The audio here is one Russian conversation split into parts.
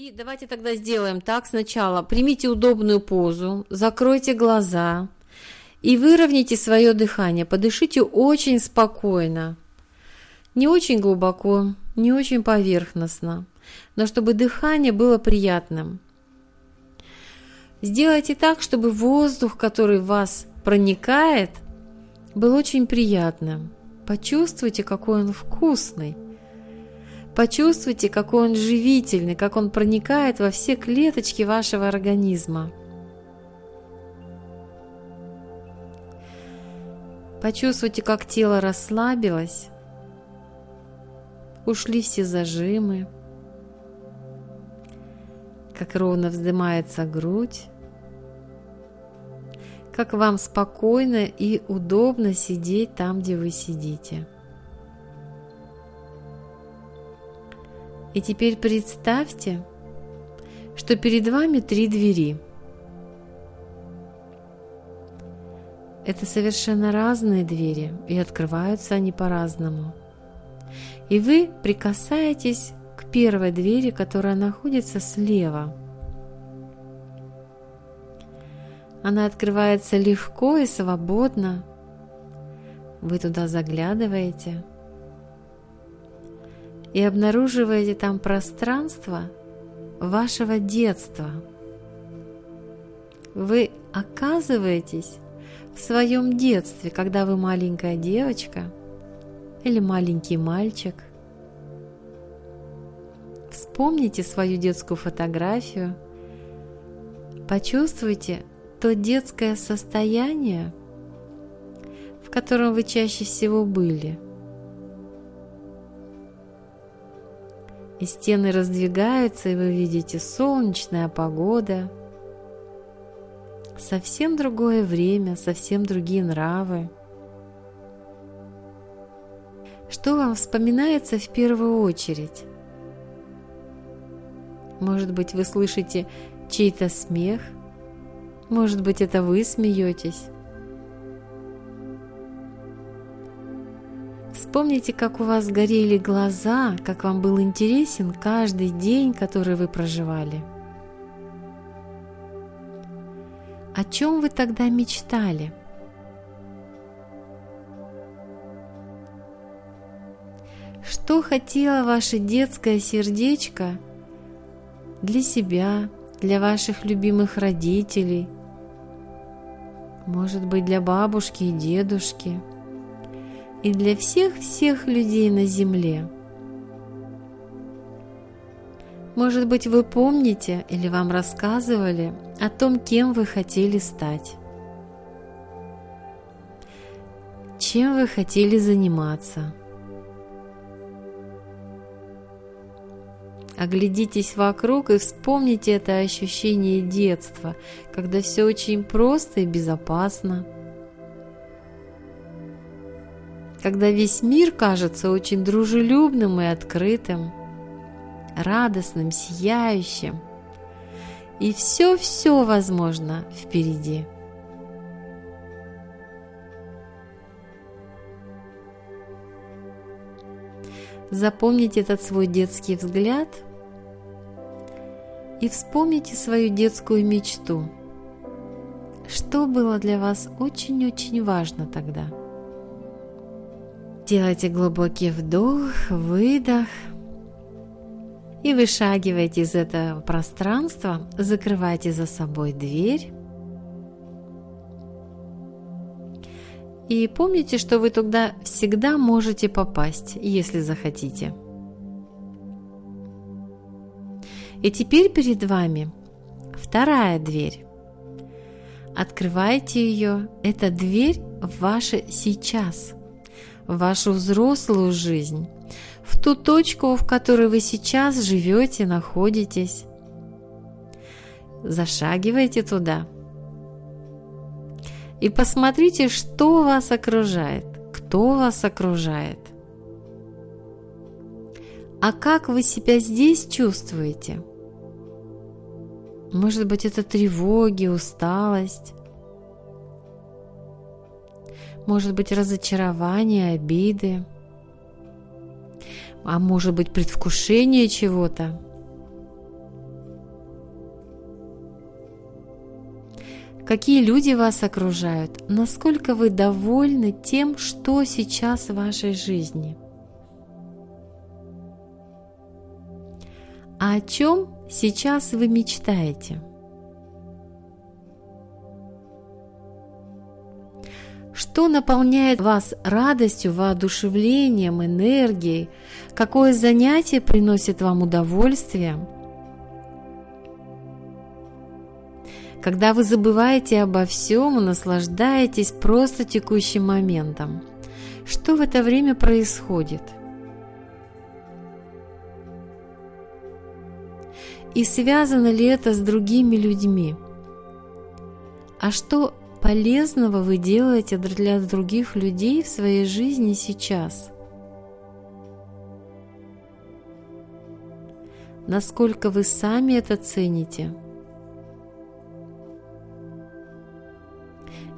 И давайте тогда сделаем так сначала. Примите удобную позу, закройте глаза и выровняйте свое дыхание. Подышите очень спокойно. Не очень глубоко, не очень поверхностно, но чтобы дыхание было приятным. Сделайте так, чтобы воздух, который в вас проникает, был очень приятным. Почувствуйте, какой он вкусный. Почувствуйте, какой он живительный, как он проникает во все клеточки вашего организма. Почувствуйте, как тело расслабилось, ушли все зажимы, как ровно вздымается грудь, как вам спокойно и удобно сидеть там, где вы сидите. И теперь представьте, что перед вами три двери. Это совершенно разные двери, и открываются они по-разному. И вы прикасаетесь к первой двери, которая находится слева. Она открывается легко и свободно. Вы туда заглядываете – и обнаруживаете там пространство вашего детства. Вы оказываетесь в своем детстве, когда вы маленькая девочка или маленький мальчик. Вспомните свою детскую фотографию, почувствуйте то детское состояние, в котором вы чаще всего были – и стены раздвигаются, и вы видите солнечная погода, совсем другое время, совсем другие нравы. Что вам вспоминается в первую очередь? Может быть, вы слышите чей-то смех? Может быть, это вы смеетесь? Вспомните, как у вас горели глаза, как вам был интересен каждый день, который вы проживали. О чем вы тогда мечтали? Что хотело ваше детское сердечко для себя, для ваших любимых родителей, может быть, для бабушки и дедушки – и для всех-всех людей на земле. Может быть, вы помните или вам рассказывали о том, кем вы хотели стать, чем вы хотели заниматься. Оглядитесь вокруг и вспомните это ощущение детства, когда все очень просто и безопасно – когда весь мир кажется очень дружелюбным и открытым, радостным, сияющим, и все-все возможно впереди. Запомните этот свой детский взгляд и вспомните свою детскую мечту. Что было для вас очень-очень важно тогда – Делайте глубокий вдох, выдох. И вышагивайте из этого пространства, закрывайте за собой дверь. И помните, что вы туда всегда можете попасть, если захотите. И теперь перед вами вторая дверь. Открывайте ее. Это дверь в ваше сейчас – вашу взрослую жизнь, в ту точку, в которой вы сейчас живете, находитесь. Зашагивайте туда и посмотрите, что вас окружает, кто вас окружает. А как вы себя здесь чувствуете? Может быть, это тревоги, усталость, может быть, разочарование, обиды, а может быть, предвкушение чего-то. Какие люди вас окружают? Насколько вы довольны тем, что сейчас в вашей жизни? А о чем сейчас вы мечтаете? Что наполняет вас радостью, воодушевлением, энергией? Какое занятие приносит вам удовольствие? Когда вы забываете обо всем и наслаждаетесь просто текущим моментом, что в это время происходит? И связано ли это с другими людьми? А что полезного вы делаете для других людей в своей жизни сейчас? Насколько вы сами это цените?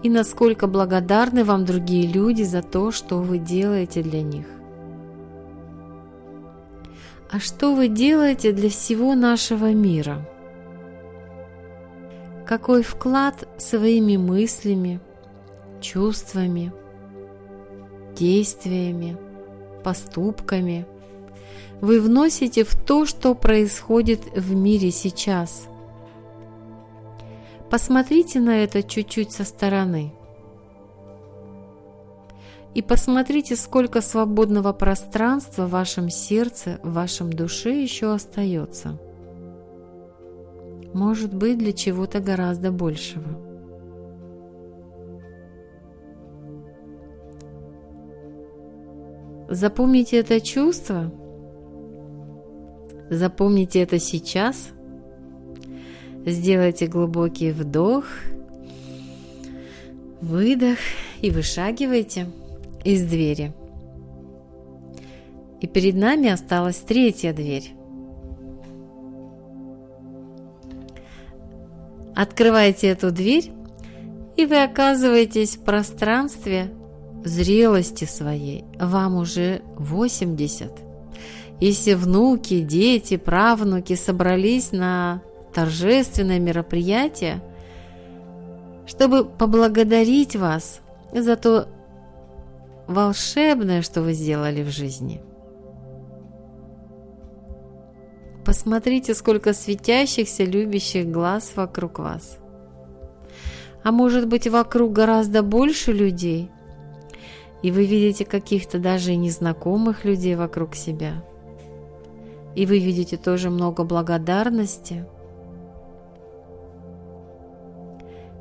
И насколько благодарны вам другие люди за то, что вы делаете для них? А что вы делаете для всего нашего мира? Какой вклад своими мыслями, чувствами, действиями, поступками вы вносите в то, что происходит в мире сейчас. Посмотрите на это чуть-чуть со стороны. И посмотрите, сколько свободного пространства в вашем сердце, в вашем душе еще остается – может быть для чего-то гораздо большего. Запомните это чувство, запомните это сейчас, сделайте глубокий вдох, выдох и вышагивайте из двери. И перед нами осталась третья дверь. Открываете эту дверь, и вы оказываетесь в пространстве зрелости своей. Вам уже 80. Если внуки, дети, правнуки собрались на торжественное мероприятие, чтобы поблагодарить вас за то волшебное, что вы сделали в жизни – Посмотрите, сколько светящихся, любящих глаз вокруг вас. А может быть, вокруг гораздо больше людей, и вы видите каких-то даже незнакомых людей вокруг себя. И вы видите тоже много благодарности.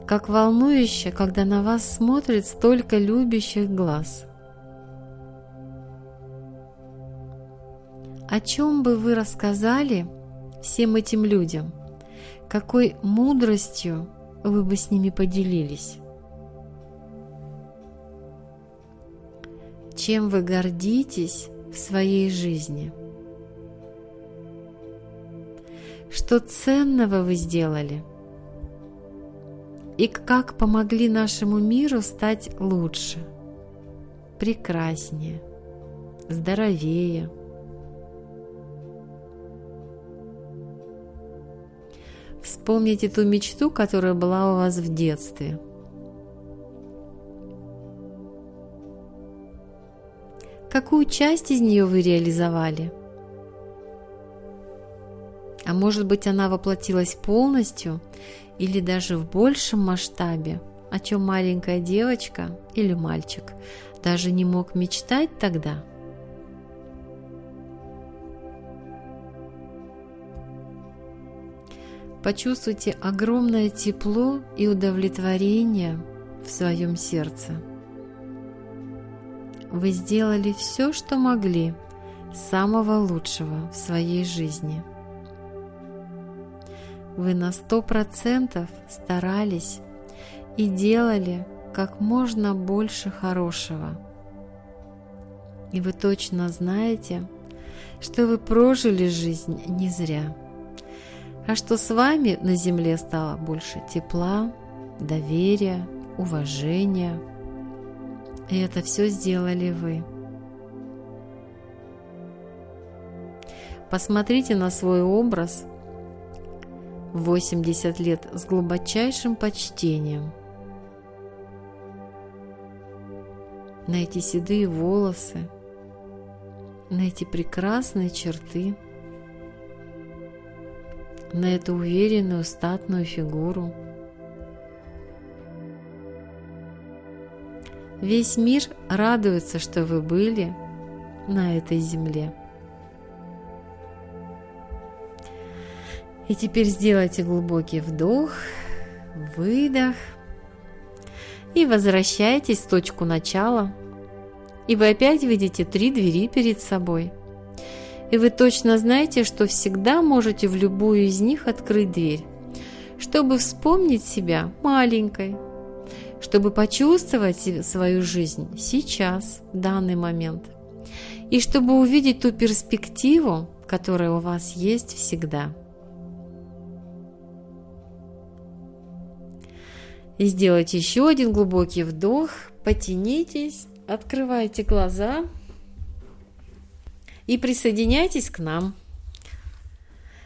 Как волнующе, когда на вас смотрит столько любящих глаз – О чем бы вы рассказали всем этим людям? Какой мудростью вы бы с ними поделились? Чем вы гордитесь в своей жизни? Что ценного вы сделали? И как помогли нашему миру стать лучше, прекраснее, здоровее – Вспомните ту мечту, которая была у вас в детстве. Какую часть из нее вы реализовали? А может быть, она воплотилась полностью или даже в большем масштабе, о чем маленькая девочка или мальчик даже не мог мечтать тогда – Почувствуйте огромное тепло и удовлетворение в своем сердце. Вы сделали все, что могли, самого лучшего в своей жизни. Вы на сто процентов старались и делали как можно больше хорошего. И вы точно знаете, что вы прожили жизнь не зря а что с вами на земле стало больше тепла, доверия, уважения. И это все сделали вы. Посмотрите на свой образ в 80 лет с глубочайшим почтением. На эти седые волосы, на эти прекрасные черты, на эту уверенную статную фигуру. Весь мир радуется, что вы были на этой земле. И теперь сделайте глубокий вдох, выдох и возвращайтесь в точку начала. И вы опять видите три двери перед собой. И вы точно знаете, что всегда можете в любую из них открыть дверь, чтобы вспомнить себя маленькой, чтобы почувствовать свою жизнь сейчас, в данный момент, и чтобы увидеть ту перспективу, которая у вас есть всегда. И сделайте еще один глубокий вдох, потянитесь, открывайте глаза и присоединяйтесь к нам.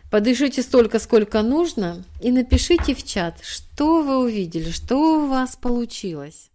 Подышите столько, сколько нужно, и напишите в чат, что вы увидели, что у вас получилось.